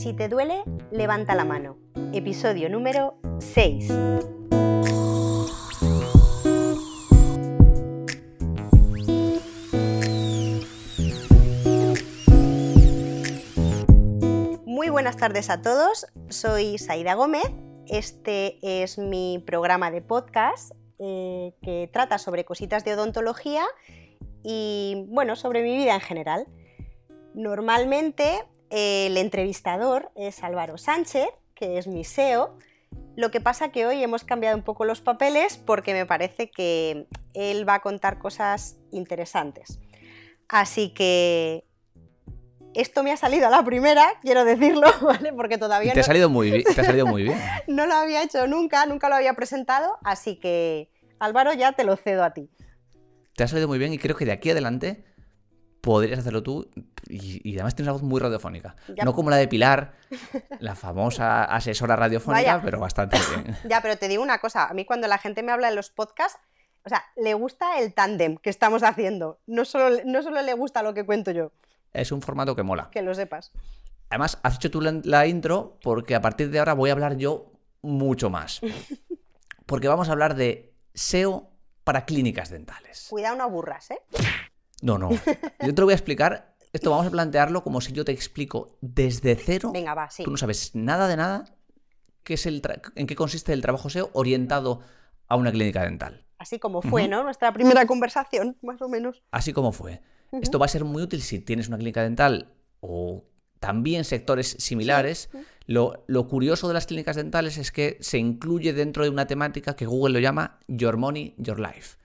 Si te duele, levanta la mano. Episodio número 6. Muy buenas tardes a todos, soy Saida Gómez. Este es mi programa de podcast eh, que trata sobre cositas de odontología y, bueno, sobre mi vida en general. Normalmente el entrevistador es Álvaro Sánchez, que es mi SEO. Lo que pasa que hoy hemos cambiado un poco los papeles porque me parece que él va a contar cosas interesantes. Así que esto me ha salido a la primera, quiero decirlo, ¿vale? Porque todavía te ha salido muy bien, te ha salido muy bien. no lo había hecho nunca, nunca lo había presentado, así que Álvaro ya te lo cedo a ti. Te ha salido muy bien y creo que de aquí adelante podrías hacerlo tú y, además tienes una voz muy radiofónica. No como la de Pilar, la famosa asesora radiofónica, pero bastante bien. Ya, pero te digo una cosa, a mí cuando la gente me habla de los podcasts, o sea, le gusta el tándem que estamos haciendo, no solo, no solo le gusta lo que cuento yo. Es un formato que mola. Que lo sepas. Además, has hecho tú la intro porque a partir de ahora voy a hablar yo mucho más. Porque vamos a hablar de SEO para clínicas dentales. Cuidado, no aburras, ¿eh? No, no. Yo te lo voy a explicar. Esto vamos a plantearlo como si yo te explico desde cero. Venga, va, sí. Tú no sabes nada de nada. Qué es el en qué consiste el trabajo SEO orientado a una clínica dental. Así como fue, ¿no? Nuestra primera conversación, más o menos. Así como fue. Esto va a ser muy útil si tienes una clínica dental o también sectores similares. Lo, lo, curioso de las clínicas dentales es que se incluye dentro de una temática que Google lo llama Your Money, Your Life.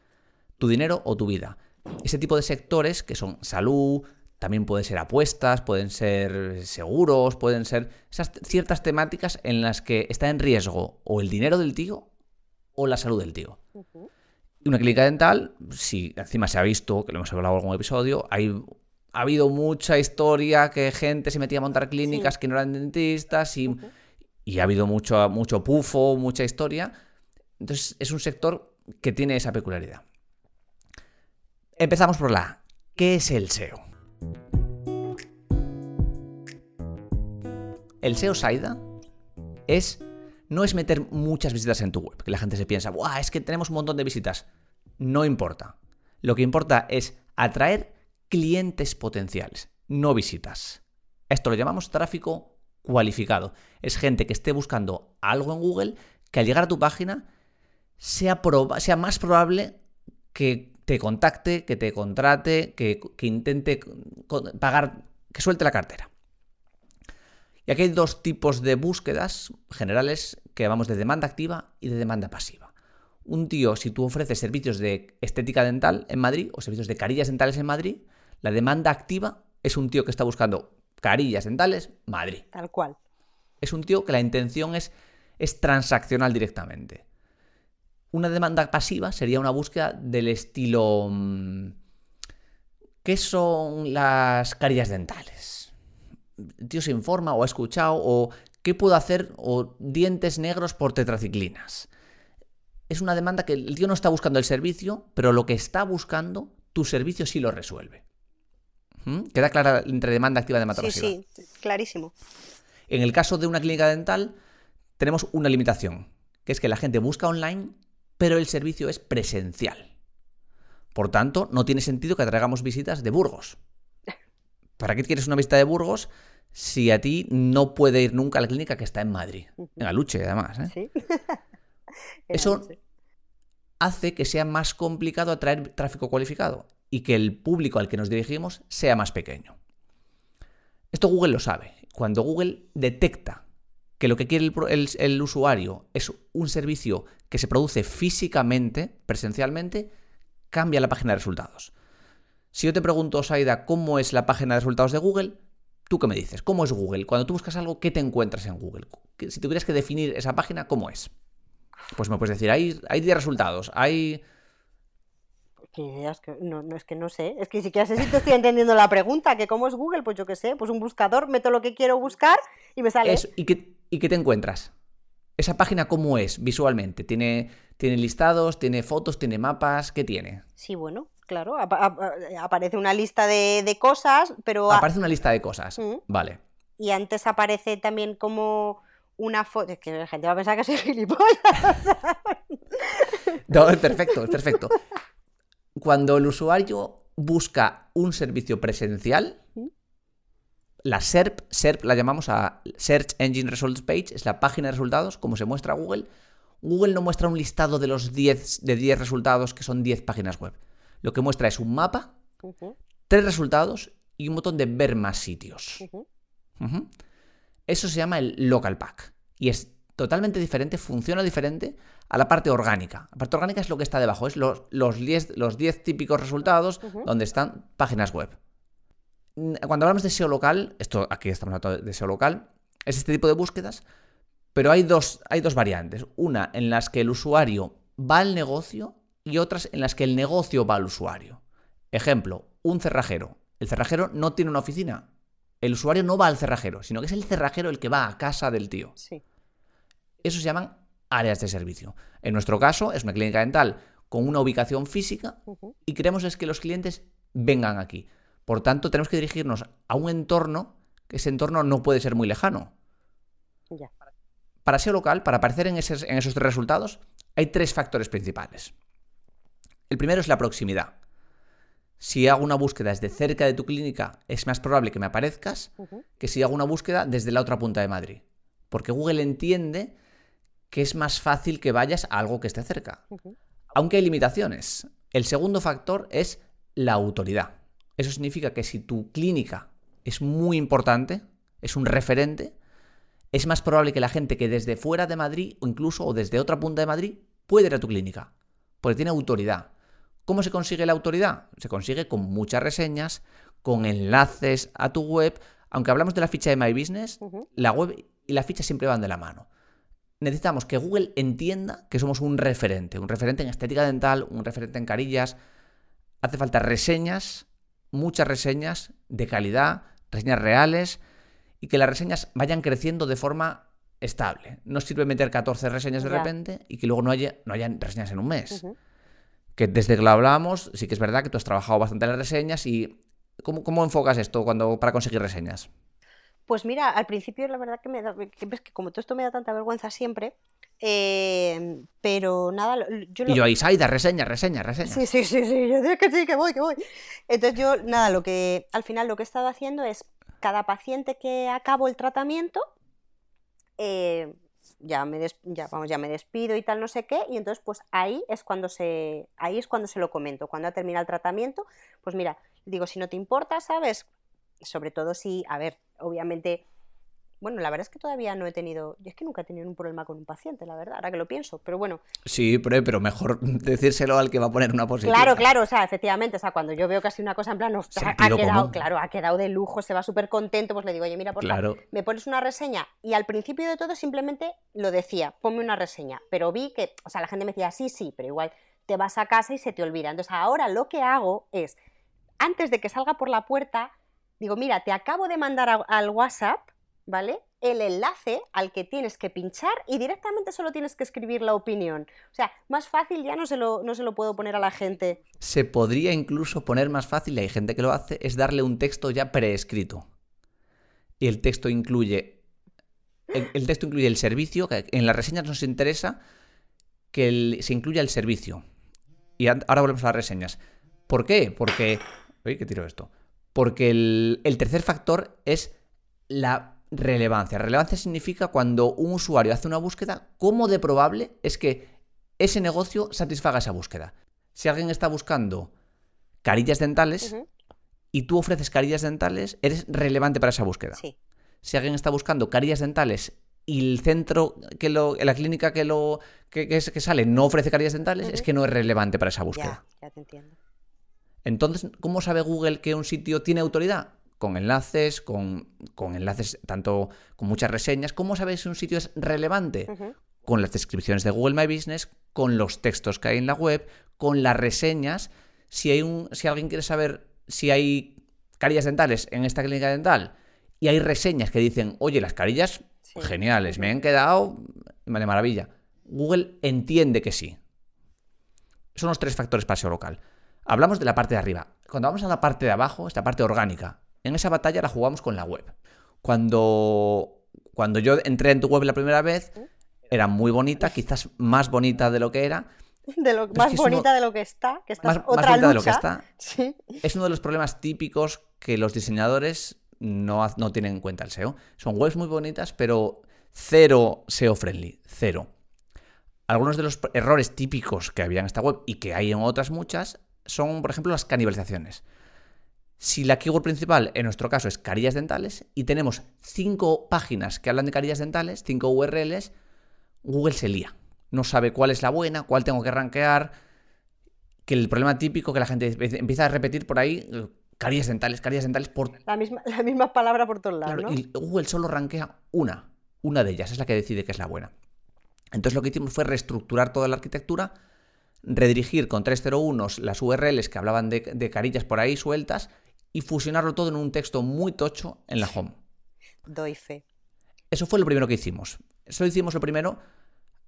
Tu dinero o tu vida ese tipo de sectores que son salud, también pueden ser apuestas, pueden ser seguros, pueden ser esas ciertas temáticas en las que está en riesgo o el dinero del tío o la salud del tío. Una clínica dental, si encima se ha visto, que lo hemos hablado en algún episodio, hay, ha habido mucha historia que gente se metía a montar clínicas que no eran dentistas y, y ha habido mucho, mucho pufo, mucha historia. Entonces es un sector que tiene esa peculiaridad. Empezamos por la ¿Qué es el SEO? El SEO SAIDA es no es meter muchas visitas en tu web, que la gente se piensa, ¡buah! Es que tenemos un montón de visitas. No importa. Lo que importa es atraer clientes potenciales, no visitas. Esto lo llamamos tráfico cualificado. Es gente que esté buscando algo en Google que al llegar a tu página sea, sea más probable que te contacte, que te contrate, que, intente pagar, que suelte la cartera. Y aquí hay dos tipos de búsquedas generales que vamos de demanda activa y de demanda pasiva. Un tío, si tú ofreces servicios de estética dental en Madrid o servicios de carillas dentales en Madrid, la demanda activa es un tío que está buscando carillas dentales Madrid. Tal cual. Es un tío que la intención es, es transaccional directamente. Una demanda pasiva sería una búsqueda del estilo... Mm, ¿Qué son las carillas dentales? El tío se informa o ha escuchado o ¿qué puedo hacer? o dientes negros por tetraciclinas. Es una demanda que el tío no está buscando el servicio, pero lo que está buscando, tu servicio sí lo resuelve. ¿Mm? ¿Queda clara entre demanda activa y demanda sí, Sí, sí, clarísimo. En el caso de una clínica dental, tenemos una limitación, que es que la gente busca online pero el servicio es presencial. Por tanto, no tiene sentido que atraigamos visitas de Burgos. ¿Para qué quieres una visita de Burgos si a ti no puede ir nunca a la clínica que está en Madrid? En Aluche, además. ¿eh? ¿Sí? Eso hace que sea más complicado atraer tráfico cualificado y que el público al que nos dirigimos sea más pequeño. Esto Google lo sabe. Cuando Google detecta que lo que quiere el, usuario es un servicio que se produce físicamente, presencialmente, cambia la página de resultados. Si yo te pregunto, Saida, ¿cómo es la página de resultados de Google? ¿Tú qué me dices? ¿Cómo es Google? Cuando tú buscas algo, ¿qué te encuentras en Google? Si tuvieras que definir esa página, ¿cómo es? Pues me puedes decir, hay, hay 10 resultados, hay... Es que no, no, es que no sé, es que si siquiera sé si te estoy entendiendo la pregunta, que cómo es Google, pues yo qué sé, pues un buscador, meto lo que quiero buscar y me sale... ¿y, qué, ¿Y qué te encuentras? ¿Esa página cómo es visualmente? ¿Tiene, ¿Tiene listados? ¿Tiene fotos? ¿Tiene mapas? ¿Qué tiene? Sí, bueno, claro. aparece una lista de, cosas, pero. Aparece una lista de cosas. Vale. y antes aparece también como una foto. Es que la gente va a pensar que soy gilipollas. no, es perfecto, es perfecto. Cuando el usuario busca un servicio presencial, la SERP, SERP la llamamos a Search Engine Results Page, es la página de resultados, como se muestra Google. Google no muestra un listado de los 10 de 10 resultados que son 10 páginas web. Lo que muestra es un mapa, tres resultados y un botón de ver más sitios. Eso se llama el local pack. Y es totalmente diferente, funciona diferente a la parte orgánica. La parte orgánica es lo que está debajo, es los, los, 10, los típicos resultados donde están páginas web. Cuando hablamos de SEO local, esto aquí estamos hablando de SEO local, es este tipo de búsquedas, pero hay dos, hay dos variantes. Una en las que el usuario va al negocio y otras en las que el negocio va al usuario. Ejemplo, un cerrajero. El cerrajero no tiene una oficina, el usuario no va al cerrajero, sino que es el cerrajero el que va a casa del tío. Sí. Eso se llaman áreas de servicio. En nuestro caso, es una clínica dental con una ubicación física y queremos es que los clientes vengan aquí. Por tanto, tenemos que dirigirnos a un entorno que ese entorno no puede ser muy lejano. Ya. Para SEO local, para aparecer en, esos, en esos tres resultados, hay tres factores principales. El primero es la proximidad si hago una búsqueda desde cerca de tu clínica, es más probable que me aparezcas que si hago una búsqueda desde la otra punta de Madrid. Porque Google entiende que es más fácil que vayas a algo que esté cerca. Aunque hay limitaciones. El segundo factor es la autoridad. Eso significa que si tu clínica es muy importante, es un referente, es más probable que la gente que desde fuera de Madrid o incluso o desde otra punta de Madrid pueda ir a tu clínica. Porque tiene autoridad. ¿Cómo se consigue la autoridad? Se consigue con muchas reseñas, con enlaces a tu web. Aunque hablamos de la ficha de My Business, la web y la ficha siempre van de la mano. Necesitamos que Google entienda que somos un referente, un referente en estética dental, un referente en carillas. Hace falta reseñas, muchas reseñas de calidad, reseñas reales y que las reseñas vayan creciendo de forma estable. No sirve meter 14 reseñas de repente y que luego no haya, no haya reseñas en un mes que desde que lo hablamos, sí que es verdad que tú has trabajado bastante en las reseñas y ¿cómo, enfocas esto cuando, para conseguir reseñas? Pues mira, al principio la verdad que me da, que, que como todo esto me da tanta vergüenza siempre, eh, pero nada, yo... Y yo ahí, Saida, reseña, reseña, reseña. Sí, sí, sí, sí, yo digo que sí, que voy, que voy. Entonces yo, nada, lo que al final lo que he estado haciendo es cada paciente que acabo el tratamiento, eh, ya me, ya, vamos, ya me despido y tal, no sé qué, y entonces pues ahí es cuando se, ahí es cuando se lo comento, cuando ha terminado el tratamiento, pues mira, digo, si no te importa, ¿sabes? Sobre todo si, a ver, obviamente bueno, la verdad es que todavía no he tenido, yo es que nunca he tenido un problema con un paciente, la verdad, ahora que lo pienso, pero bueno. Sí, pero, mejor decírselo al que va a poner una posición. Claro, claro, o sea, efectivamente, o sea, cuando yo veo casi una cosa en plan, ha, quedado, claro, ha quedado de lujo, se va súper contento, pues le digo, oye, mira, por favor, me pones una reseña. Y al principio de todo simplemente lo decía, ponme una reseña, pero vi que, o sea, la gente me decía, sí, sí, pero igual te vas a casa y se te olvida. Entonces ahora lo que hago es, antes de que salga por la puerta, digo, mira, te acabo de mandar al WhatsApp ¿vale? El enlace al que tienes que pinchar y directamente solo tienes que escribir la opinión. O sea, más fácil ya no se lo, no se lo puedo poner a la gente. Se podría incluso poner más fácil, y hay gente que lo hace, es darle un texto ya preescrito. Y el texto incluye. El, texto incluye el servicio, que en las reseñas nos interesa que se incluya el servicio. Y ahora volvemos a las reseñas. ¿Por qué? Porque. Uy, ¿qué tiro esto? Porque el tercer factor es la relevancia. Relevancia significa cuando un usuario hace una búsqueda, cómo de probable es que ese negocio satisfaga esa búsqueda. Si alguien está buscando carillas dentales y tú ofreces carillas dentales, eres relevante para esa búsqueda. Si alguien está buscando carillas dentales y el centro que lo, la clínica que lo que, que, sale no ofrece carillas dentales, es que no es relevante para esa búsqueda. Ya, ya te entiendo. Entonces, ¿cómo sabe Google que un sitio tiene autoridad? con enlaces, con, enlaces tanto con muchas reseñas. ¿Cómo sabes si un sitio es relevante? Con las descripciones de Google My Business, con los textos que hay en la web, con las reseñas. Si, hay un, si alguien quiere saber si hay carillas dentales en esta clínica dental y hay reseñas que dicen, oye, las carillas geniales, me han quedado de maravilla. Google entiende que sí. Son los tres factores para SEO local. Hablamos de la parte de arriba. Cuando vamos a la parte de abajo, esta parte orgánica, en esa batalla la jugamos con la web. Cuando, cuando yo entré en tu web la primera vez, era muy bonita, quizás más bonita de lo que era. De lo, más es bonita uno- de lo que está, que está Más, más otra bonita lucha. de lo que está. Sí. Es uno de los problemas típicos que los diseñadores no, no tienen en cuenta el SEO. Son webs muy bonitas, pero cero SEO friendly, cero. Algunos de los errores típicos que había en esta web y que hay en otras muchas son, por ejemplo, las canibalizaciones. Si la keyword principal en nuestro caso es carillas dentales y tenemos cinco páginas que hablan de carillas dentales, cinco URLs, Google se lía. No sabe cuál es la buena, cuál tengo que rankear. Que el problema típico que la gente empieza a repetir por ahí, eh, carillas dentales, carillas dentales por La misma, la misma palabra por todos lados, Claro, ¿no? y Google solo rankea una. Una de ellas es la que decide que es la buena. Entonces lo que hicimos fue reestructurar toda la arquitectura, redirigir con 301 las URLs que hablaban de, de carillas por ahí sueltas y fusionarlo todo en un texto muy tocho en la home. Doy fe. Eso fue lo primero que hicimos. Eso hicimos lo primero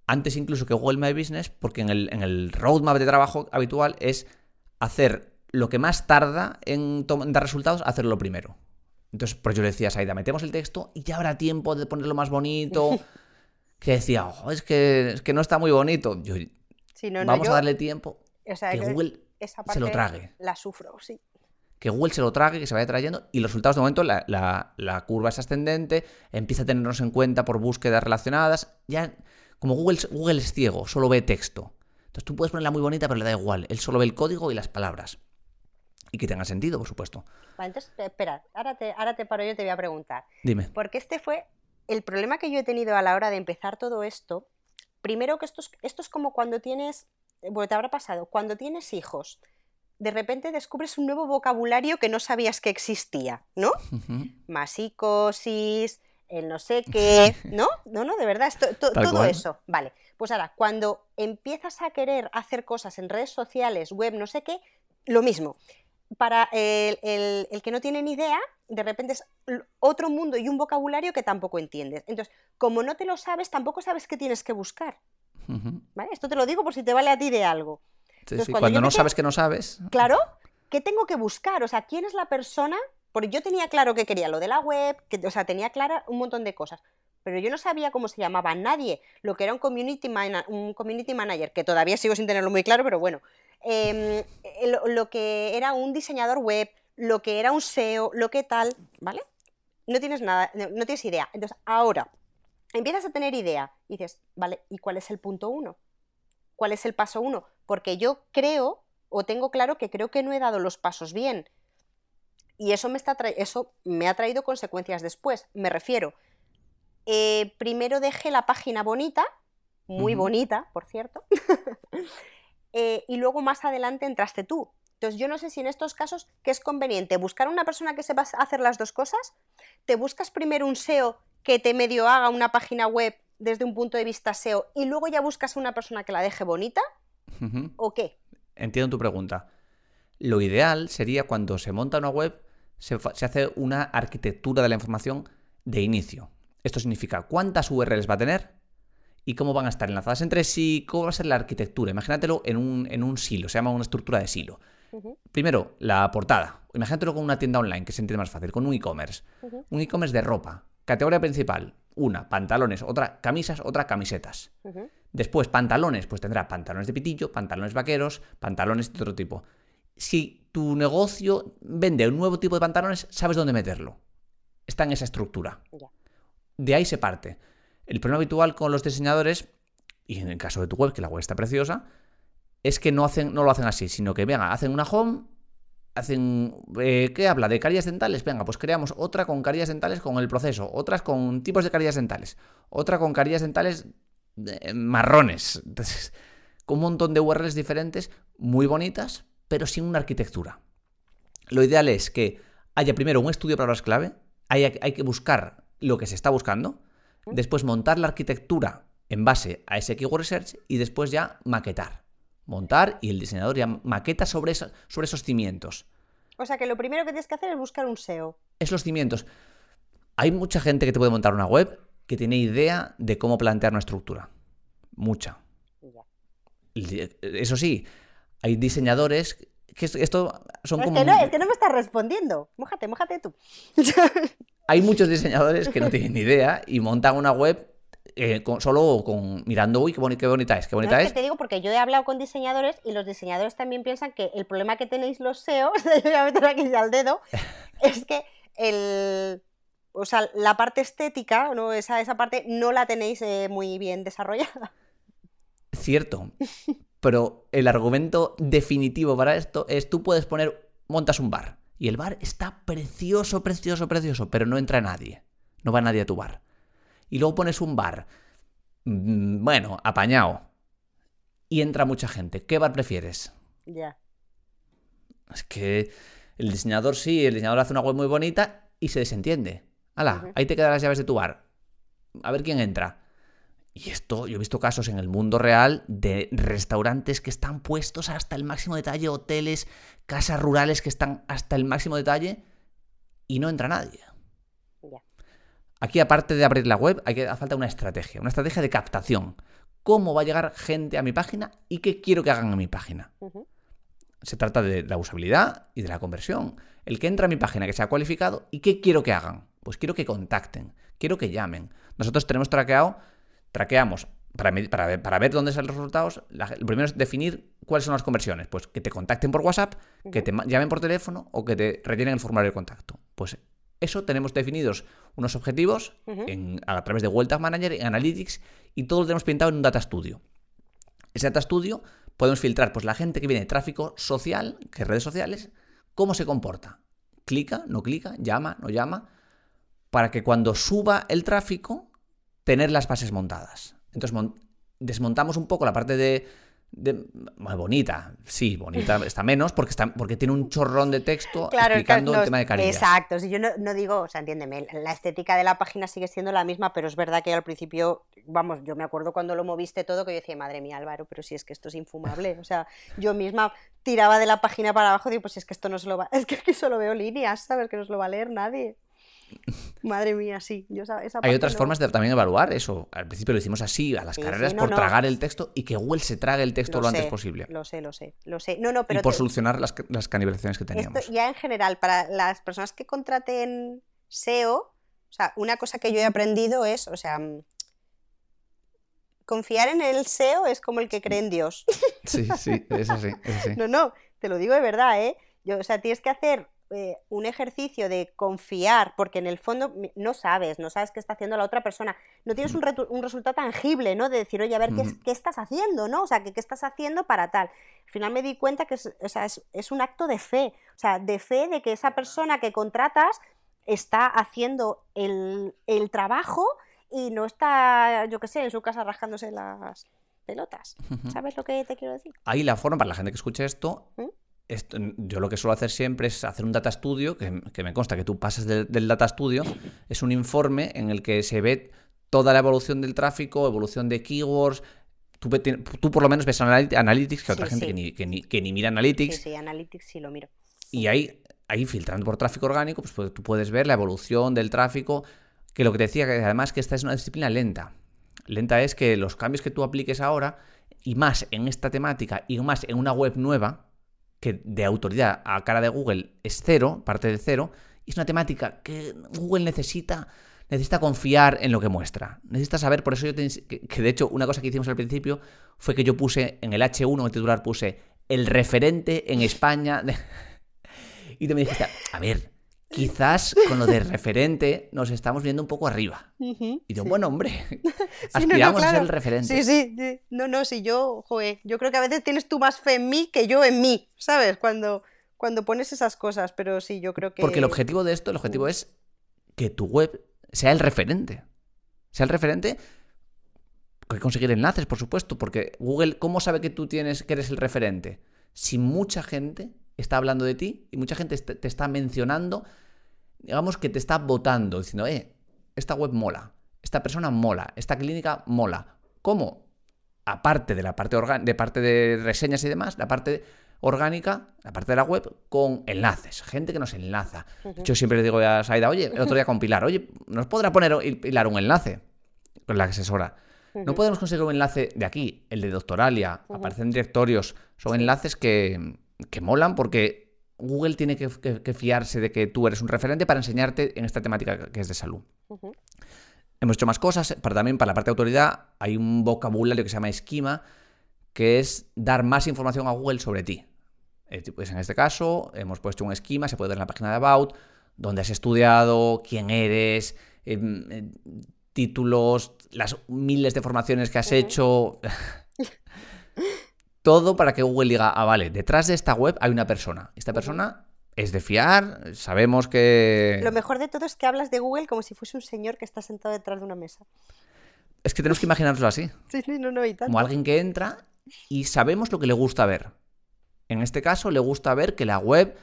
antes incluso que Google My Business, porque en el, en el roadmap de trabajo habitual es hacer lo que más tarda en, dar resultados, hacerlo primero. Entonces, por yo le decía a Saida, metemos el texto y ya habrá tiempo de ponerlo más bonito. que decía, "Ojo, es, que, es que no está muy bonito. Yo, No, no, vamos yo- a darle tiempo o sea, que que Google esa se lo trague. La sufro, sí. que Google se lo trague, que se vaya trayendo, y los resultados de momento, la, la- la curva es ascendente, empieza a tenernos en cuenta por búsquedas relacionadas. Ya, como Google, Google es ciego, solo ve texto. Entonces tú puedes ponerla muy bonita, pero le da igual. Él solo ve el código y las palabras. Y que tenga sentido, por supuesto. Vale, entonces, eh, espera, ahora te, ahora te paro yo y te voy a preguntar. Dime. Porque este fue el problema que yo he tenido a la hora de empezar todo esto. Primero que esto es, esto es como cuando tienes, bueno, te habrá pasado, cuando tienes hijos, de repente descubres un nuevo vocabulario que no sabías que existía, ¿no? Ujú. Masicosis, el no sé qué, ¿no? No, no, de verdad, esto- to- Tal todo cual. eso. Vale, pues ahora, cuando empiezas a querer hacer cosas en redes sociales, web, no sé qué, lo mismo. Para el, el- el que no tiene ni idea, de repente es otro mundo y un vocabulario que tampoco entiendes. Entonces, como no te lo sabes, tampoco sabes qué tienes que buscar. Ujú. ¿Vale? Esto te lo digo por si te vale a ti de algo. Sí, Entonces, sí, cuando no sabes que no sabes. Claro, ¿qué tengo que buscar? O sea, ¿quién es la persona? Porque yo tenía claro que quería lo de la web, que, o sea, tenía clara un montón de cosas, pero yo no sabía cómo se llamaba nadie, lo que era un community, mana- un community manager, que todavía sigo sin tenerlo muy claro, pero bueno, eh, lo, lo que era un diseñador web, lo que era un SEO, lo que tal, ¿vale? No tienes nada, no, no tienes idea. Entonces, ahora, empiezas a tener idea y dices, vale, ¿y cuál es el punto uno? ¿Cuál es el paso uno? Porque yo creo, o tengo claro que creo que no he dado los pasos bien. Y eso me, está eso me ha traído consecuencias después. Me refiero, eh, primero dejé la página bonita, muy bonita, por cierto, eh, y luego más adelante entraste tú. Entonces yo no sé si en estos casos que es conveniente buscar una persona que sepa hacer las dos cosas, te buscas primero un SEO que te medio haga una página web desde un punto de vista SEO y luego ya buscas una persona que la deje bonita o qué? Entiendo tu pregunta. Lo ideal sería cuando se monta una web, se hace una arquitectura de la información de inicio. Esto significa cuántas URLs va a tener y cómo van a estar enlazadas entre sí, cómo va a ser la arquitectura. Imagínatelo en un, en un silo, se llama una estructura de silo. Primero, la portada. Imagínatelo con una tienda online, que se entiende más fácil, con un e-commerce. Un e-commerce de ropa. Categoría principal, una, pantalones, otra, camisas, otra, camisetas. Después, pantalones, pues tendrá pantalones de pitillo, pantalones vaqueros, pantalones de otro tipo. Si tu negocio vende un nuevo tipo de pantalones, sabes dónde meterlo. Está en esa estructura. De ahí se parte. El problema habitual con los diseñadores, y en el caso de tu web, que la web está preciosa, es que no, hacen, no lo hacen así, sino que venga, hacen una home, hacen. eh, ¿Qué habla? ¿De carillas dentales? Venga, pues creamos otra con carillas dentales con el proceso, otras con tipos de carillas dentales, otra con carillas dentales eh, marrones. Entonces, con un montón de URLs diferentes, muy bonitas, pero sin una arquitectura. Lo ideal es que haya primero un estudio de palabras clave, hay que buscar lo que se está buscando, después montar la arquitectura en base a ese keyword research y después ya maquetar. Montar y el diseñador ya maqueta sobre, sobre esos cimientos. O sea que lo primero que tienes que hacer es buscar un SEO. Es los cimientos. Hay mucha gente que te puede montar una web que tiene idea de cómo plantear una estructura. Mucha. Ya. Y, Eso sí, hay diseñadores que es- esto son Es como... que, no, es que no me estás respondiendo. Mójate, mójate tú. hay muchos diseñadores que no tienen ni idea y montan una web eh, solo con mirando, uy, qué, bonita es, qué bonita es. te digo porque yo he hablado con diseñadores y los diseñadores también piensan que el problema que tenéis los SEO, yo voy a meter aquí al dedo, es que el, o sea, la parte estética, ¿no? esa, esa parte no la tenéis eh, muy bien desarrollada. Cierto, pero el argumento definitivo para esto es tú puedes poner, montas un bar y el bar está precioso, precioso, precioso, pero no entra nadie, no va nadie a tu bar y luego pones un bar, mm, bueno, apañado, y entra mucha gente, ¿qué bar prefieres? Ya. Es que el diseñador sí, el diseñador hace una web muy bonita y se desentiende. Hala, ahí te quedan las llaves de tu bar. A ver quién entra. Y esto, yo he visto casos en el mundo real de restaurantes que están puestos hasta el máximo detalle, hoteles, casas rurales que están hasta el máximo detalle y no entra nadie. Aquí, aparte de abrir la web, hay que falta una estrategia, una estrategia de captación. ¿Cómo va a llegar gente a mi página y qué quiero que hagan a mi página? Se trata de la usabilidad y de la conversión. El que entra a mi página que sea cualificado y qué quiero que hagan. Pues quiero que contacten, quiero que llamen. Nosotros tenemos traqueado, traqueamos para, para, ver, dónde salen los resultados, lo primero es definir cuáles son las conversiones. Pues que te contacten por WhatsApp, que te llamen por teléfono o que te retienen el formulario de contacto. Pues eso tenemos definidos unos objetivos a través de Tag Manager, en Analytics, y todo lo tenemos pintado en un Data Studio. Ese Data Studio podemos filtrar pues, la gente que viene de tráfico social, que es redes sociales, cómo se comporta. Clica, no clica, llama, no llama, para que cuando suba el tráfico, tener las bases montadas. Entonces desmontamos un poco la parte de bonita, sí, bonita está menos porque está porque tiene un chorrón de texto explicando el tema de carillas. Exacto, si yo no, digo, o sea, entiéndeme, la estética de la página sigue siendo la misma, pero es verdad que al principio, vamos, yo me acuerdo cuando lo moviste todo que yo decía, madre mía, Álvaro, pero si es que esto es infumable, o sea, yo misma tiraba de la página para abajo y digo, pues si es que esto no se lo va, es que aquí solo veo líneas, ¿sabes? Que no se lo va a leer nadie. Madre mía, sí. Yo Hay otras formas de también evaluar eso. Al principio lo hicimos así, a las carreras, por tragar el texto y que Google se trague el texto lo, antes posible. Lo sé, lo sé, lo sé. No, no, pero y por solucionar las, las, canibalizaciones que teníamos. ya en general, para las personas que contraten SEO, o sea, una cosa que yo he aprendido es, o sea, confiar en el SEO es como el que cree en Dios. Sí, sí, eso sí, eso sí. No, no, te lo digo de verdad, ¿eh? Yo, o sea, tienes que hacer eh, un ejercicio de confiar, porque en el fondo no sabes, no sabes qué está haciendo la otra persona, no tienes un, un resultado tangible, ¿no? De decir, oye, a ver, ¿qué, ¿qué, estás haciendo, ¿no? O sea, ¿qué, ¿qué, estás haciendo para tal? Al final me di cuenta que es, o sea, es, es, un acto de fe, o sea, de fe de que esa persona que contratas está haciendo el, el trabajo y no está, yo qué sé, en su casa rascándose las pelotas. ¿Sabes lo que te quiero decir? Ahí la forma para la gente que escuche esto ¿Mm? Yo lo que suelo hacer siempre es hacer un data studio, que, me consta que tú pasas del data studio, es un informe en el que se ve toda la evolución del tráfico, evolución de keywords. Tú, tú por lo menos ves Analytics, que otra gente Que, ni, que, ni, mira Analytics. Sí, sí, Analytics sí lo miro. Y ahí, ahí filtrando por tráfico orgánico, pues, pues tú puedes ver la evolución del tráfico, que lo que te decía, que además que esta es una disciplina lenta. Lenta es que los cambios que tú apliques ahora, y más en esta temática, y más en una web nueva, que de autoridad a cara de Google es cero, parte de cero, y es una temática que Google necesita, necesita confiar en lo que muestra. Necesita saber, por eso yo que, que, de hecho una cosa que hicimos al principio fue que yo puse en el H1, en el titular puse el referente en España. y tú me dijiste, a ver, quizás con lo de referente nos estamos viendo un poco arriba. y yo, bueno, hombre, aspiramos a ser el referente. Sí, sí, no, no, si yo, joder, yo creo que a veces tienes tú más fe en mí que yo en mí, ¿sabes? Cuando, cuando pones esas cosas, pero sí, yo creo que... Porque el objetivo de esto, el objetivo es que tu web sea el referente. Sea el referente hay que conseguir enlaces, por supuesto, porque Google, ¿cómo sabe que tú tienes, que eres el referente? Si mucha gente está hablando de ti y mucha gente te está mencionando, digamos que te está votando, diciendo, eh, esta web mola, esta persona mola, esta clínica mola. ¿Cómo? Aparte de la parte, de parte de reseñas y demás, la parte orgánica, la parte de la web, con enlaces, gente que nos enlaza. Yo siempre le digo a Saida, oye, el otro día compilar, oye, ¿nos podrá poner hilar un enlace? Con la asesora. No podemos conseguir un enlace de aquí, el de Doctoralia, aparecen directorios, son enlaces que, que molan porque Google tiene que, que, fiarse de que tú eres un referente para enseñarte en esta temática que es de salud. Hemos hecho más cosas, pero también para la parte de autoridad hay un vocabulario que se llama esquema, que es dar más información a Google sobre ti. Eh, pues en este caso hemos puesto un esquema, se puede ver en la página de About, dónde has estudiado, quién eres, em, eh, títulos, las miles de formaciones que has hecho. Todo para que Google diga, ah, vale, detrás de esta web hay una persona. Esta persona es de fiar, sabemos que... Lo mejor de todo es que hablas de Google como si fuese un señor que está sentado detrás de una mesa. Es que tenemos que imaginarlo así. Sí, sí, no, no, y Como alguien que entra y sabemos lo que le gusta ver. En este caso, le gusta ver que la web,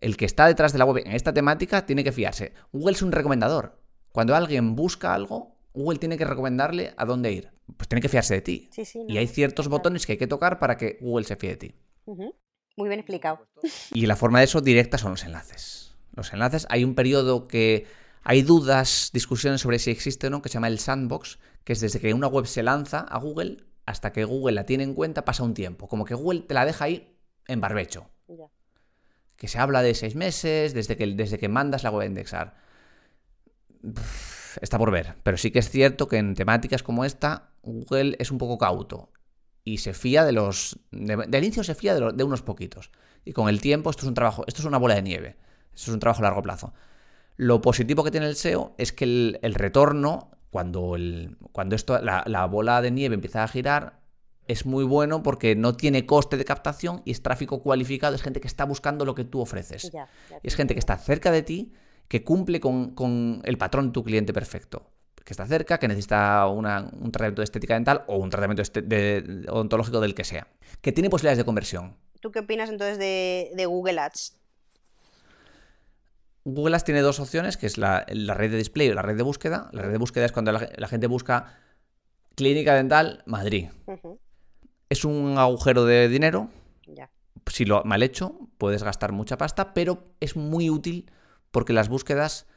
el que está detrás de la web en esta temática, tiene que fiarse. Google es un recomendador. Cuando alguien busca algo, Google tiene que recomendarle a dónde ir. Pues tiene que fiarse de ti. y hay ciertos botones que hay que tocar para que Google se fíe de ti. Muy bien explicado. Y la forma de eso directa son los enlaces. Los enlaces, hay un periodo que hay dudas, discusiones sobre si existe o no, que se llama el sandbox, que es desde que una web se lanza a Google hasta que Google la tiene en cuenta pasa un tiempo. Como que Google te la deja ahí en barbecho. Que se habla de seis meses desde que, desde que mandas la web a indexar. Está por ver. Pero sí que es cierto que en temáticas como esta, Google es un poco cauto. Y se fía de los. De, inicio se fía de, unos poquitos. Y con el tiempo, esto es un trabajo. Esto es una bola de nieve. Esto es un trabajo a largo plazo. Lo positivo que tiene el SEO es que el, retorno, cuando, el, cuando esto, la bola de nieve empieza a girar, es muy bueno porque no tiene coste de captación y es tráfico cualificado, es gente que está buscando lo que tú ofreces. es gente que está cerca de ti, que cumple con, el patrón de tu cliente perfecto. Que está cerca, que necesita un tratamiento de estética dental o un tratamiento de, odontológico del que sea. Que tiene posibilidades de conversión. ¿Tú qué opinas entonces de, Google Ads? Google Ads tiene dos opciones, que es la, red de display o la red de búsqueda. La red de búsqueda es cuando la, gente busca clínica dental Madrid. Es un agujero de dinero. Si lo mal hecho, puedes gastar mucha pasta, pero es muy útil porque las búsquedas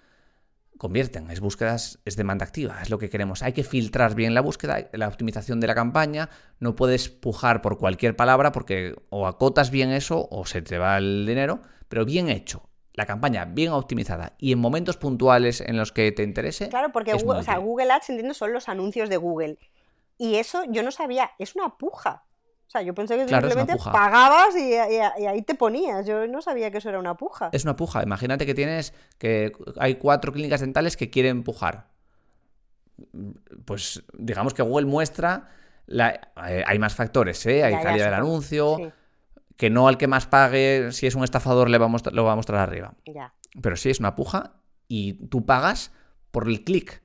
convierten, es búsquedas, es demanda activa, es lo que queremos. Hay que filtrar bien la búsqueda, la optimización de la campaña, no puedes pujar por cualquier palabra porque o acotas bien eso o se te va el dinero, pero bien hecho. La campaña bien optimizada y en momentos puntuales en los que te interese. Claro, porque Google, Google Ads, entiendo, son los anuncios de Google. Y eso yo no sabía, es una puja. O sea, yo pensé que simplemente pagabas y, ahí te ponías. Yo no sabía que eso era una puja. Es una puja. Imagínate que tienes que hay cuatro clínicas dentales que quieren pujar. Pues digamos que Google muestra. Eh, hay más factores, ¿eh? Hay calidad del anuncio. Que no al que más pague, si es un estafador, le va lo va a mostrar arriba. Pero sí es una puja y tú pagas por el clic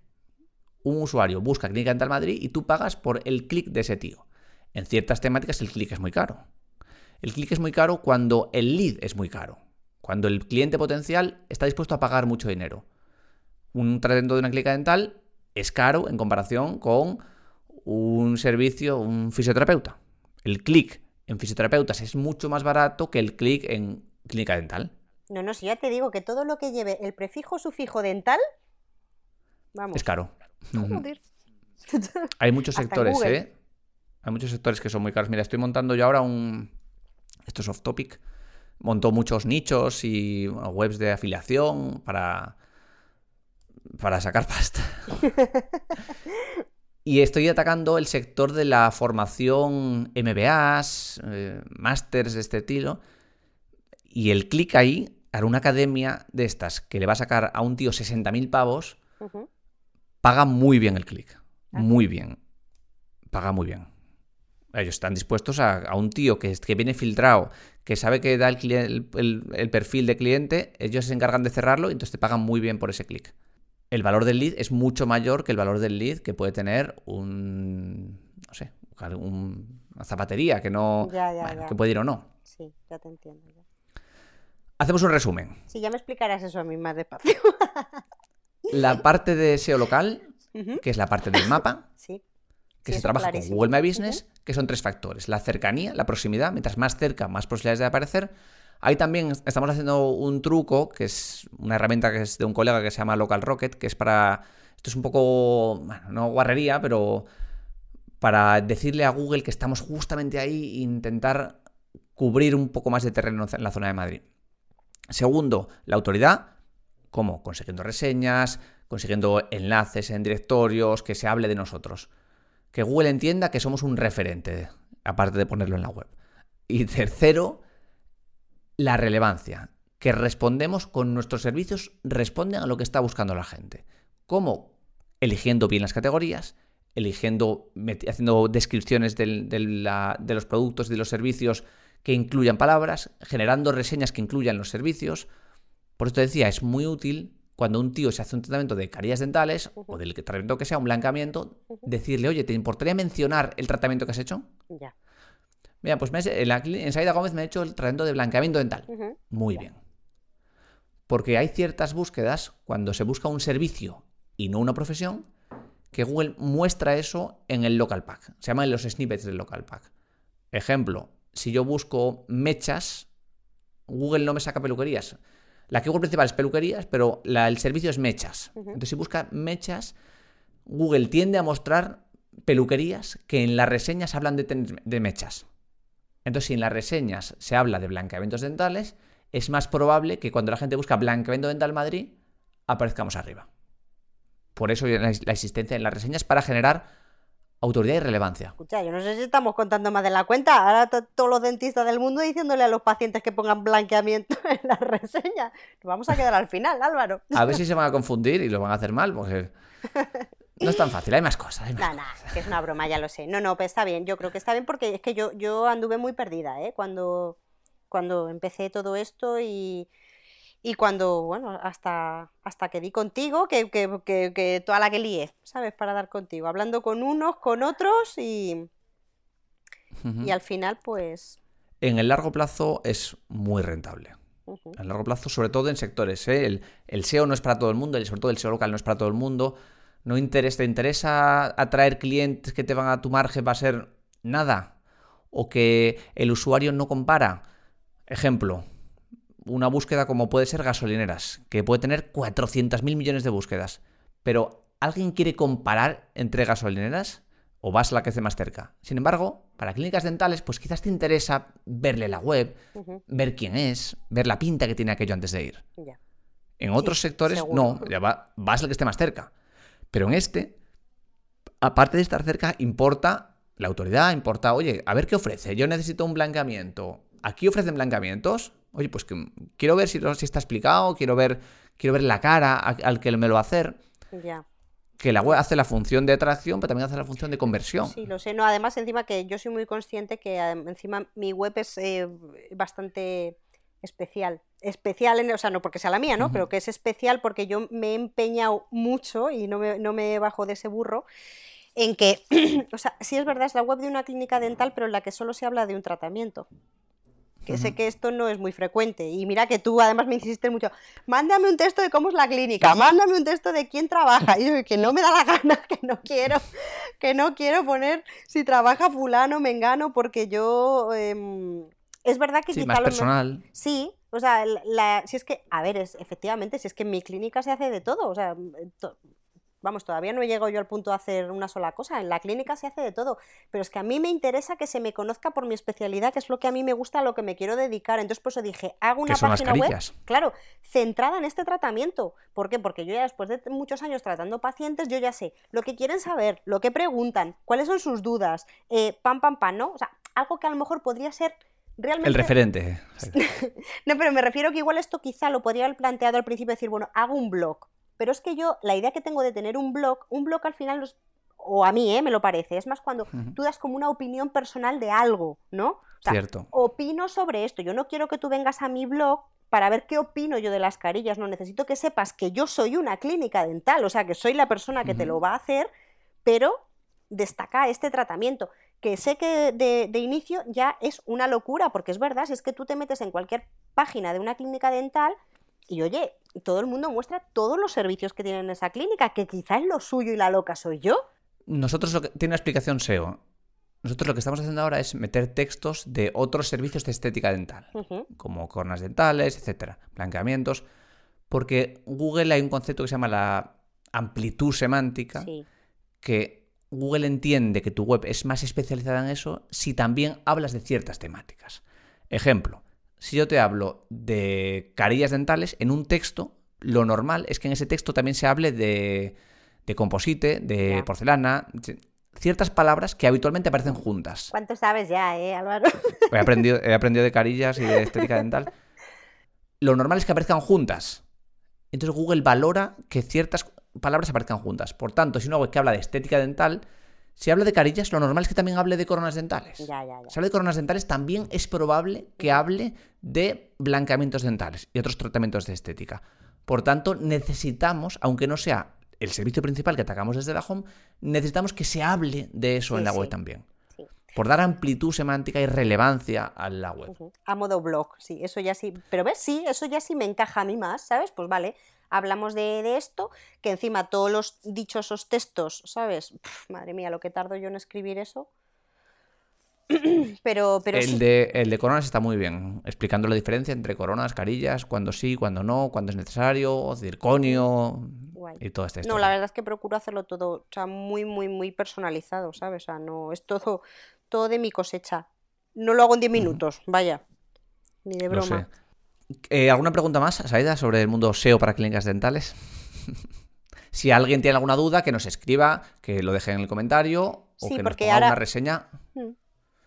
un usuario busca Clínica Dental Madrid y tú pagas por el clic de ese tío. En ciertas temáticas el clic es muy caro. El clic es muy caro cuando el lead es muy caro. Cuando el cliente potencial está dispuesto a pagar mucho dinero. Un tratamiento de una clínica dental es caro en comparación con un servicio, un fisioterapeuta. El clic en fisioterapeutas es mucho más barato que el clic en clínica dental. No, no, si ya te digo que todo lo que lleve el prefijo sufijo dental, vamos. Es caro. Hay muchos sectores, ¿eh? Hay muchos sectores que son muy caros. Mira, estoy montando yo ahora un... Esto es off topic. Montó muchos nichos y webs de afiliación para... Para sacar pasta. y estoy atacando el sector de la formación MBAs, eh, másters de este estilo. Y el clic ahí, hará una academia de estas que le va a sacar a un tío 60.000 pavos paga muy bien el clic. Ah, muy bien. Paga muy bien. Ellos están dispuestos a, un tío que, que, viene filtrado, que sabe que da el, el, perfil de cliente, ellos se encargan de cerrarlo y entonces te pagan muy bien por ese clic. El valor del lead es mucho mayor que el valor del lead que puede tener un, no sé, una zapatería que no, que puede ir o no. Sí, ya te entiendo. Hacemos un resumen. Sí, ya me explicarás eso a mí más despacio. la parte de SEO local, que es la parte del mapa, que se trabaja con Google My Business, que son tres factores. La cercanía, la proximidad, mientras más cerca, más posibilidades de aparecer. Ahí también estamos haciendo un truco, que es una herramienta que es de un colega que se llama Local Rocket, que es para... Esto es un poco, bueno, no guarrería, pero para decirle a Google que estamos justamente ahí e intentar cubrir un poco más de terreno en la zona de Madrid. Segundo, la autoridad, ¿cómo? Consiguiendo reseñas, consiguiendo enlaces en directorios, que se hable de nosotros. Que Google entienda que somos un referente, aparte de ponerlo en la web. Y tercero, la relevancia, que respondemos con nuestros servicios, responden a lo que está buscando la gente. ¿Cómo? Eligiendo bien las categorías, eligiendo, haciendo descripciones de los productos y de los servicios que incluyan palabras, generando reseñas que incluyan los servicios. Por eso te decía, es muy útil cuando un tío se hace un tratamiento de carillas dentales o del tratamiento que sea, un blancamiento, decirle, oye, ¿te importaría mencionar el tratamiento que has hecho? Ya. Mira, pues en, la, en Saida Gómez me ha hecho el tratamiento de blanqueamiento dental. Muy bien. Porque hay ciertas búsquedas, cuando se busca un servicio y no una profesión, que Google muestra eso en el local pack. Se llaman los snippets del local pack. Ejemplo, si yo busco mechas, Google no me saca peluquerías. La keyword principal es peluquerías, pero el servicio es mechas. Entonces, si busca mechas, Google tiende a mostrar peluquerías que en las reseñas hablan de, de mechas. Entonces, si en las reseñas se habla de blanqueamientos dentales, es más probable que cuando la gente busca blanqueamiento dental Madrid, aparezcamos arriba. Por eso la existencia en las reseñas para generar autoridad y relevancia. Escucha, yo no sé si estamos contando más de la cuenta. Ahora todos los dentistas del mundo diciéndole a los pacientes que pongan blanqueamiento en las reseñas. Nos vamos a quedar al final, Álvaro. A ver si se van a confundir y lo van a hacer mal, porque no es tan fácil, hay más cosas. Hay no, no, que es una broma, ya lo sé. No, no, pues está bien, yo creo que está bien porque es que yo, yo anduve muy perdida, ¿eh? Cuando, cuando empecé todo esto y, y cuando, bueno, hasta, hasta que di contigo, que, que, toda la que lié, ¿sabes? Para dar contigo, hablando con unos, con otros y, y al final, pues... En el largo plazo es muy rentable. En el largo plazo, sobre todo en sectores. ¿eh? El, el, SEO no es para todo el mundo, y sobre todo el SEO local no es para todo el mundo. No interesa, te interesa atraer clientes que te van a tu margen, va a ser nada. O que el usuario no compara. Ejemplo, una búsqueda como puede ser gasolineras, que puede tener 400.000 millones de búsquedas. Pero, ¿alguien quiere comparar entre gasolineras? ¿O vas a la que esté más cerca? Sin embargo, para clínicas dentales, pues quizás te interesa verle la web, ver quién es, ver la pinta que tiene aquello antes de ir. En otros sectores, no, ya va, vas al que esté más cerca. Pero en este, aparte de estar cerca, importa la autoridad, importa, oye, a ver qué ofrece. Yo necesito un blanqueamiento. ¿Aquí ofrecen blanqueamientos? Oye, pues que, quiero ver si, si, está explicado, quiero ver, quiero ver la cara al que me lo va a hacer. Ya. Que la web hace la función de atracción, pero también hace la función de conversión. Sí, lo sé. No, además, encima que yo soy muy consciente que encima mi web es eh, bastante especial. Especial, en, o sea, no porque sea la mía, ¿no? Pero que es especial porque yo me he empeñado mucho y no me, no me bajo de ese burro en que, o sea, sí es verdad, es la web de una clínica dental, pero en la que solo se habla de un tratamiento que sé que esto no es muy frecuente. Y mira que tú además me insistes mucho, mándame un texto de cómo es la clínica, mándame un texto de quién trabaja. Y yo, que no me da la gana, que no quiero, que no quiero poner si trabaja fulano, mengano, porque yo... Em, es verdad que sí, más personal. Sí, o sea, si es que, a ver, es, efectivamente, si es que en mi clínica se hace de todo, o sea, vamos, todavía no llego yo al punto de hacer una sola cosa. En la clínica se hace de todo, pero es que a mí me interesa que se me conozca por mi especialidad, que es lo que a mí me gusta, a lo que me quiero dedicar. Entonces, por eso dije, hago una página web, claro, centrada en este tratamiento. ¿Por qué? Porque yo ya después de muchos años tratando pacientes, yo ya sé lo que quieren saber, lo que preguntan, cuáles son sus dudas, eh, pam, pam, pam, ¿no? O sea, algo que a lo mejor podría ser Realmente... El referente. no, pero me refiero que igual esto quizá lo podría haber planteado al principio, decir, bueno, hago un blog. Pero es que yo, la idea que tengo de tener un blog, un blog al final, o a mí ¿eh? me lo parece, es más cuando tú das como una opinión personal de algo, ¿no? Cierto. Opino sobre esto, yo no quiero que tú vengas a mi blog para ver qué opino yo de las carillas, no necesito que sepas que yo soy una clínica dental, o sea, que soy la persona que te lo va a hacer, pero destaca este tratamiento, que sé que de, de, inicio ya es una locura, porque es verdad, si es que tú te metes en cualquier página de una clínica dental y oye, todo el mundo muestra todos los servicios que tiene en esa clínica, que quizá es lo suyo y la loca soy yo. Nosotros lo que, tiene una explicación SEO. Nosotros lo que estamos haciendo ahora es meter textos de otros servicios de estética dental, como cornas dentales, etcétera, blanqueamientos, porque Google hay un concepto que se llama la amplitud semántica, que Google entiende que tu web es más especializada en eso si también hablas de ciertas temáticas. Ejemplo, si yo te hablo de carillas dentales en un texto, lo normal es que en ese texto también se hable de, de composite, de Ya. porcelana, ciertas palabras que habitualmente aparecen juntas. ¿Cuánto sabes ya, eh, Álvaro? He aprendido, he aprendido de carillas y de estética dental. Lo normal es que aparezcan juntas. Entonces Google valora que ciertas palabras aparezcan juntas. Por tanto, si una web que habla de estética dental, si habla de carillas, lo normal es que también hable de coronas dentales. ya, ya, ya. Si habla de coronas dentales, también es probable que hable de blanqueamientos dentales y otros tratamientos de estética. Por tanto, necesitamos, aunque no sea el servicio principal que atacamos desde la home, necesitamos que se hable de eso Sí, en la web también. Sí. Por dar amplitud semántica y relevancia a la web. A modo blog, sí, eso ya sí. Pero ves, sí, eso ya sí me encaja a mí más, ¿sabes? Pues vale, hablamos de, de esto, que encima todos los dichosos textos, ¿sabes? Madre mía, lo que tardo yo en escribir eso. pero, pero el, sí. de, el de coronas está muy bien, explicando la diferencia entre coronas, carillas, cuando sí, cuando no, cuando es necesario, circonio Guay. y toda esta No, la verdad es que procuro hacerlo todo, o sea, muy, muy, muy personalizado, ¿sabes? O sea, no, es todo, todo de mi cosecha. No lo hago en 10 minutos, vaya. Ni de Lo broma. sé. Eh, ¿Alguna pregunta más, Saida, sobre el mundo SEO para clínicas dentales? si alguien tiene alguna duda, que nos escriba, que lo deje en el comentario o Sí, que nos porque ponga ahora- una reseña. Mm.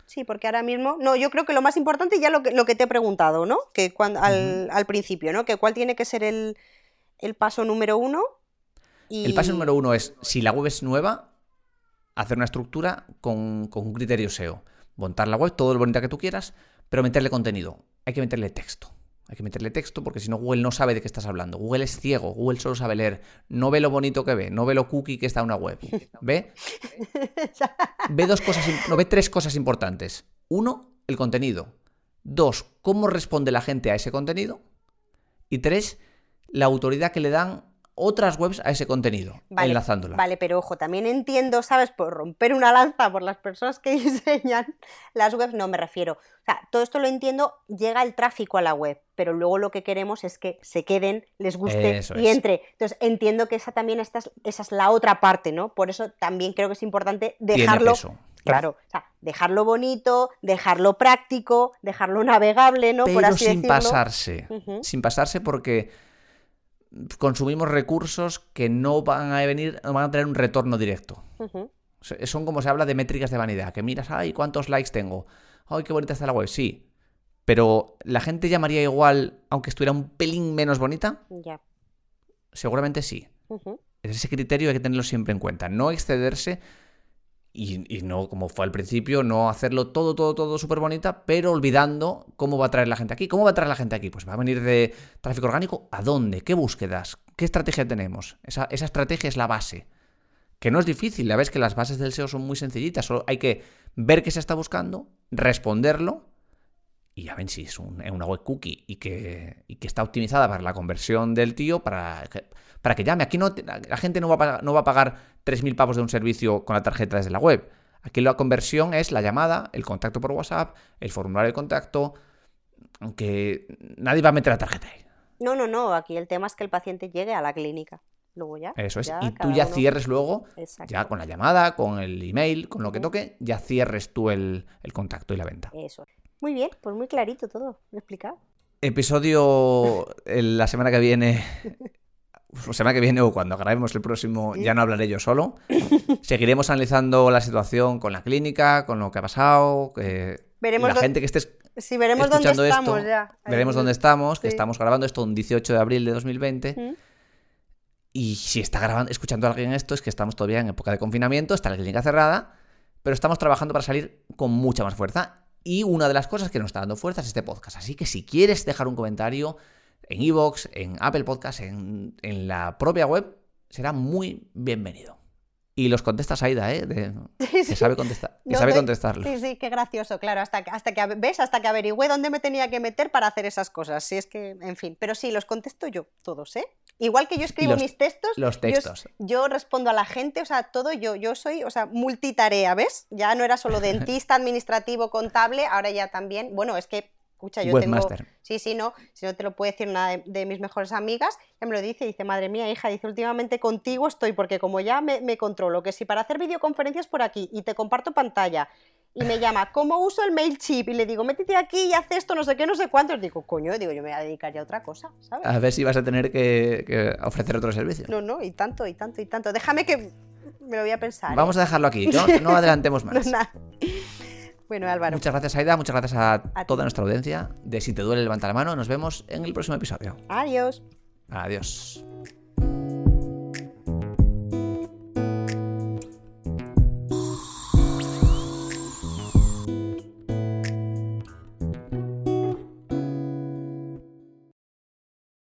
Sí, porque ahora mismo, no, yo creo que lo más importante ya lo que, lo que te he preguntado, ¿no? Que cuando, al, al principio, ¿no? Que cuál tiene que ser el, el paso número uno. Y... El paso número uno es, si la web es nueva, hacer una estructura con, con un criterio SEO. Montar la web todo lo bonita que tú quieras, pero meterle contenido. Hay que meterle texto. Hay que meterle texto porque si no Google no sabe de qué estás hablando. Google es ciego, Google solo sabe leer. No ve lo bonito que ve, no ve lo cookie que está en una web. ¿Ve? Ve dos cosas, no ve tres cosas importantes. Uno, el contenido. Dos, cómo responde la gente a ese contenido. Y tres, la autoridad que le dan otras webs a ese contenido, Vale, enlazándola. Vale, pero ojo, también entiendo, ¿sabes? Por romper una lanza por las personas que diseñan las webs, no me refiero. O sea, todo esto lo entiendo, llega el tráfico a la web, pero luego lo que queremos es que se queden, les guste Eso y es. entre. Entonces, entiendo que esa también esta es, esa es la otra parte, ¿no? Por eso también creo que es importante dejarlo. Claro, o sea, dejarlo bonito, dejarlo práctico, dejarlo navegable, ¿no? Por Pero así sin decirlo. pasarse. Sin pasarse porque consumimos recursos que no van a venir, no van a tener un retorno directo. Son como se habla de métricas de vanidad, que miras, ay, ¿cuántos likes tengo? Ay, qué bonita está la web, sí. Pero la gente llamaría igual, aunque estuviera un pelín menos bonita, Ya. seguramente sí. Ese criterio hay que tenerlo siempre en cuenta. No excederse y, no, como fue al principio, no hacerlo todo, todo, todo súper bonita, pero olvidando cómo va a traer la gente aquí. ¿Cómo va a traer la gente aquí? Pues va a venir de tráfico orgánico. ¿A dónde? ¿Qué búsquedas? ¿Qué estrategia tenemos? Esa, esa estrategia es la base. Que no es difícil, ya ves que las bases del SEO son muy sencillitas. Solo hay que ver qué se está buscando, responderlo y ya ven si es un- una web cookie y que, y que está optimizada para la conversión del tío, para que, para que llame. Aquí no, la gente no va, a pagar, no va a pagar 3.000 pavos de un servicio con la tarjeta desde la web. Aquí la conversión es la llamada, el contacto por WhatsApp, el formulario de contacto, aunque nadie va a meter la tarjeta ahí. No, no, no, aquí el tema es que el paciente llegue a la clínica. Luego ya. Eso es. ya y tú ya uno- cierres luego, Exacto. ya con la llamada, con el email, con lo que toque, ya cierres tú el, el contacto y la venta. Eso. Muy bien, pues muy clarito todo, explicado. Episodio eh, la semana que viene. La semana que viene o cuando grabemos el próximo, ya no hablaré yo solo. Seguiremos analizando la situación con la clínica, con lo que ha pasado. que Veremos la gente que esté Si veremos dónde escuchando estamos esto, ya. Veremos dónde estamos, que sí. estamos grabando esto un 18 de abril de 2020. ¿Mm? Y si está grabando, escuchando a alguien esto, es que estamos todavía en época de confinamiento, está la clínica cerrada, pero estamos trabajando para salir con mucha más fuerza. Y una de las cosas que nos está dando fuerza es este podcast. Así que si quieres dejar un comentario en iVoox, en Apple Podcast, en, en la propia web, será muy bienvenido. Y los contestas Aida, ¿eh? De- Sí, que sabe, contestar, que No sabe contestarlos. Sí, sí, qué gracioso, claro, hasta que, hasta que ves, hasta que averigüé dónde me tenía que meter para hacer esas cosas. Si es que, en fin, pero sí, los contesto yo, todos, ¿eh? Igual que yo escribo los- mis textos, Los yo, textos. yo respondo a la gente, o sea, todo yo, yo soy, o sea, multitarea, ¿ves? Ya no era solo dentista, administrativo, contable, ahora ya también, bueno, es que, escucha, yo tengo... Webmaster. Sí, sí, no, si no te lo puede decir una de, de mis mejores amigas, ya me lo dice, dice, madre mía, hija, dice, últimamente contigo estoy, porque como ya me, me controlo, que si para hacer videoconferencias por aquí y te comparto pantalla y me llama, ¿cómo uso el MailChimp? Y le digo, métete aquí y haz esto, no sé qué, no sé cuánto. digo, coño, digo, yo me voy a dedicar ya a otra cosa, ¿sabes? A ver si vas a tener que, que ofrecer otro servicio. No, no, y tanto, y tanto, y tanto. Déjame que me lo voy a pensar. ¿eh? Vamos a dejarlo aquí, no, no adelantemos No, más. nada. Bueno, Álvaro, Muchas gracias, Aida. Muchas gracias a, A ti. toda nuestra audiencia. De Si te duele, levanta la mano. Nos vemos en el próximo episodio. adiós. Adiós.